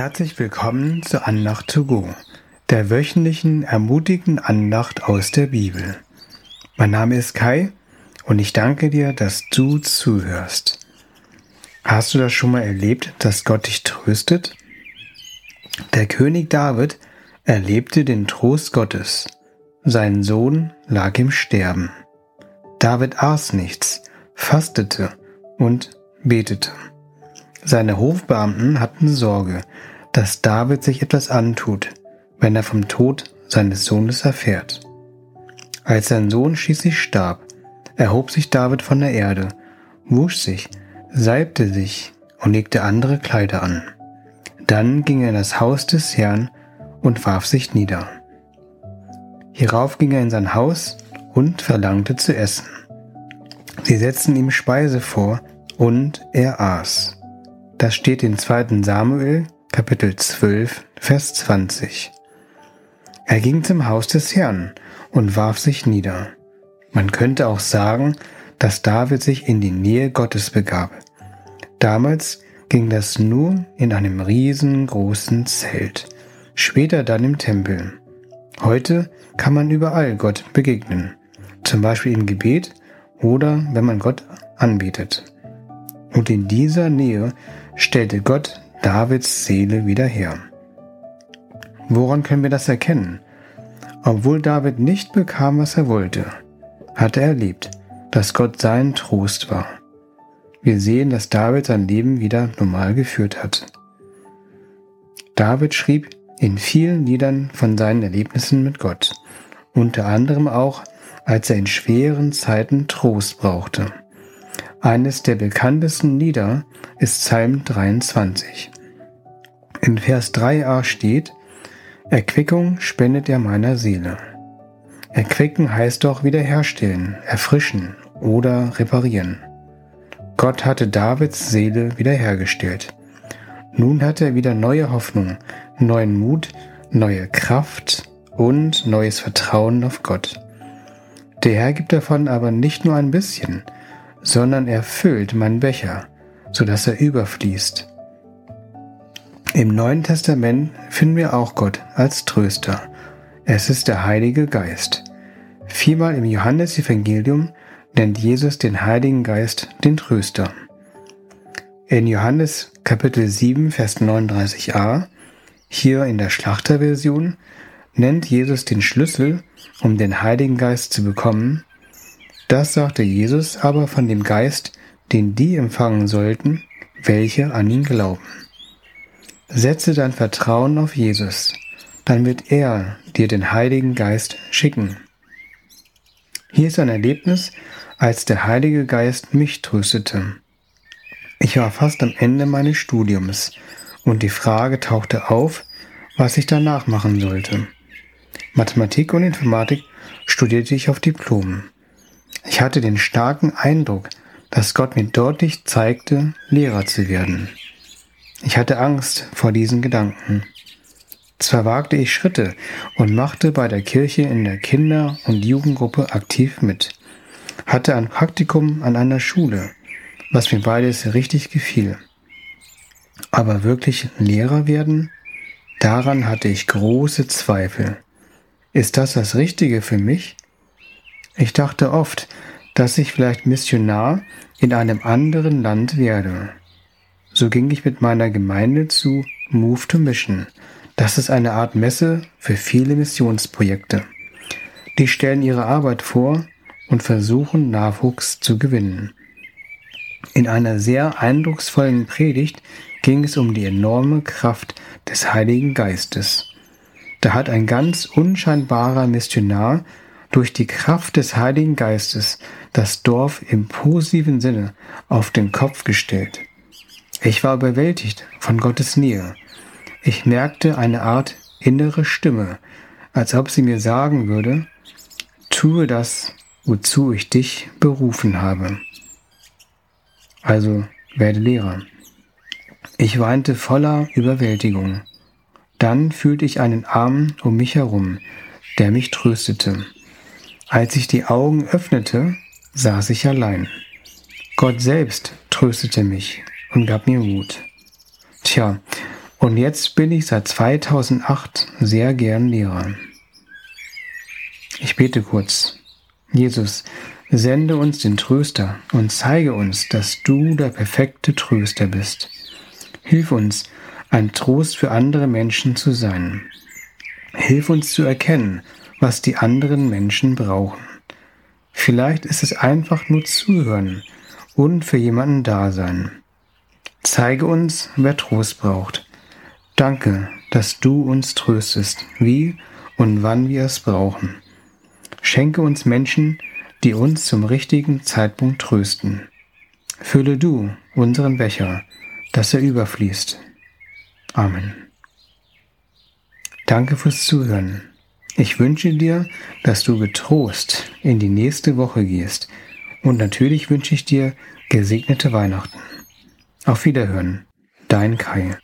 Herzlich willkommen zur Andacht to go, der wöchentlichen ermutigenden Andacht aus der Bibel. Mein Name ist Kai und ich danke dir, dass du zuhörst. Hast du das schon mal erlebt, dass Gott dich tröstet? Der König David erlebte den Trost Gottes. Sein Sohn lag im Sterben. David aß nichts, fastete und betete. Seine Hofbeamten hatten Sorge, dass David sich etwas antut, wenn er vom Tod seines Sohnes erfährt. Als sein Sohn schließlich starb, erhob sich David von der Erde, wusch sich, salbte sich und legte andere Kleider an. Dann ging er in das Haus des Herrn und warf sich nieder. Hierauf ging er in sein Haus und verlangte zu essen. Sie setzten ihm Speise vor und er aß. Das steht in 2. Samuel, Kapitel 12, Vers 20. Er ging zum Haus des Herrn und warf sich nieder. Man könnte auch sagen, dass David sich in die Nähe Gottes begab. Damals ging das nur in einem riesengroßen Zelt, später dann im Tempel. Heute kann man überall Gott begegnen, zum Beispiel im Gebet oder wenn man Gott anbietet. Und in dieser Nähe stellte Gott Davids Seele wieder her. Woran können wir das erkennen? Obwohl David nicht bekam, was er wollte, hatte er erlebt, dass Gott sein Trost war. Wir sehen, dass David sein Leben wieder normal geführt hat. David schrieb in vielen Liedern von seinen Erlebnissen mit Gott, unter anderem auch, als er in schweren Zeiten Trost brauchte. Eines der bekanntesten Lieder ist Psalm 23. In Vers 3a steht, Erquickung spendet er meiner Seele. Erquicken heißt doch wiederherstellen, erfrischen oder reparieren. Gott hatte Davids Seele wiederhergestellt. Nun hat er wieder neue Hoffnung, neuen Mut, neue Kraft und neues Vertrauen auf Gott. Der Herr gibt davon aber nicht nur ein bisschen, sondern er füllt meinen Becher, so dass er überfließt. Im Neuen Testament finden wir auch Gott als Tröster. Es ist der Heilige Geist. Viermal im Johannesevangelium nennt Jesus den Heiligen Geist den Tröster. In Johannes Kapitel 7, Vers 39a, hier in der Schlachterversion, nennt Jesus den Schlüssel, um den Heiligen Geist zu bekommen, das sagte Jesus aber von dem Geist, den die empfangen sollten, welche an ihn glauben. Setze dein Vertrauen auf Jesus, dann wird er dir den Heiligen Geist schicken. Hier ist ein Erlebnis, als der Heilige Geist mich tröstete. Ich war fast am Ende meines Studiums und die Frage tauchte auf, was ich danach machen sollte. Mathematik und Informatik studierte ich auf Diplom. Ich hatte den starken Eindruck, dass Gott mir deutlich zeigte, Lehrer zu werden. Ich hatte Angst vor diesen Gedanken. Zwar wagte ich Schritte und machte bei der Kirche in der Kinder- und Jugendgruppe aktiv mit, hatte ein Praktikum an einer Schule, was mir beides richtig gefiel. Aber wirklich Lehrer werden? Daran hatte ich große Zweifel. Ist das das Richtige für mich? Ich dachte oft, dass ich vielleicht Missionar in einem anderen Land werde. So ging ich mit meiner Gemeinde zu Move to Mission. Das ist eine Art Messe für viele Missionsprojekte. Die stellen ihre Arbeit vor und versuchen Nachwuchs zu gewinnen. In einer sehr eindrucksvollen Predigt ging es um die enorme Kraft des Heiligen Geistes. Da hat ein ganz unscheinbarer Missionar durch die Kraft des Heiligen Geistes das Dorf im positiven Sinne auf den Kopf gestellt. Ich war überwältigt von Gottes Nähe. Ich merkte eine Art innere Stimme, als ob sie mir sagen würde, tue das, wozu ich dich berufen habe. Also werde Lehrer. Ich weinte voller Überwältigung. Dann fühlte ich einen Arm um mich herum, der mich tröstete. Als ich die Augen öffnete, saß ich allein. Gott selbst tröstete mich und gab mir Mut. Tja, Und jetzt bin ich seit 2008 sehr gern Lehrer. Ich bete kurz. Jesus, sende uns den Tröster und zeige uns, dass du der perfekte Tröster bist. Hilf uns, ein Trost für andere Menschen zu sein. Hilf uns zu erkennen, was die anderen Menschen brauchen. Vielleicht ist es einfach nur zuhören und für jemanden da sein. Zeige uns, wer Trost braucht. Danke, dass du uns tröstest, wie und wann wir es brauchen. Schenke uns Menschen, die uns zum richtigen Zeitpunkt trösten. Fülle du unseren Becher, dass er überfließt. Amen. Danke fürs Zuhören. Ich wünsche dir, dass du getrost in die nächste Woche gehst. Und natürlich wünsche ich dir gesegnete Weihnachten. Auf Wiederhören. Dein Kai.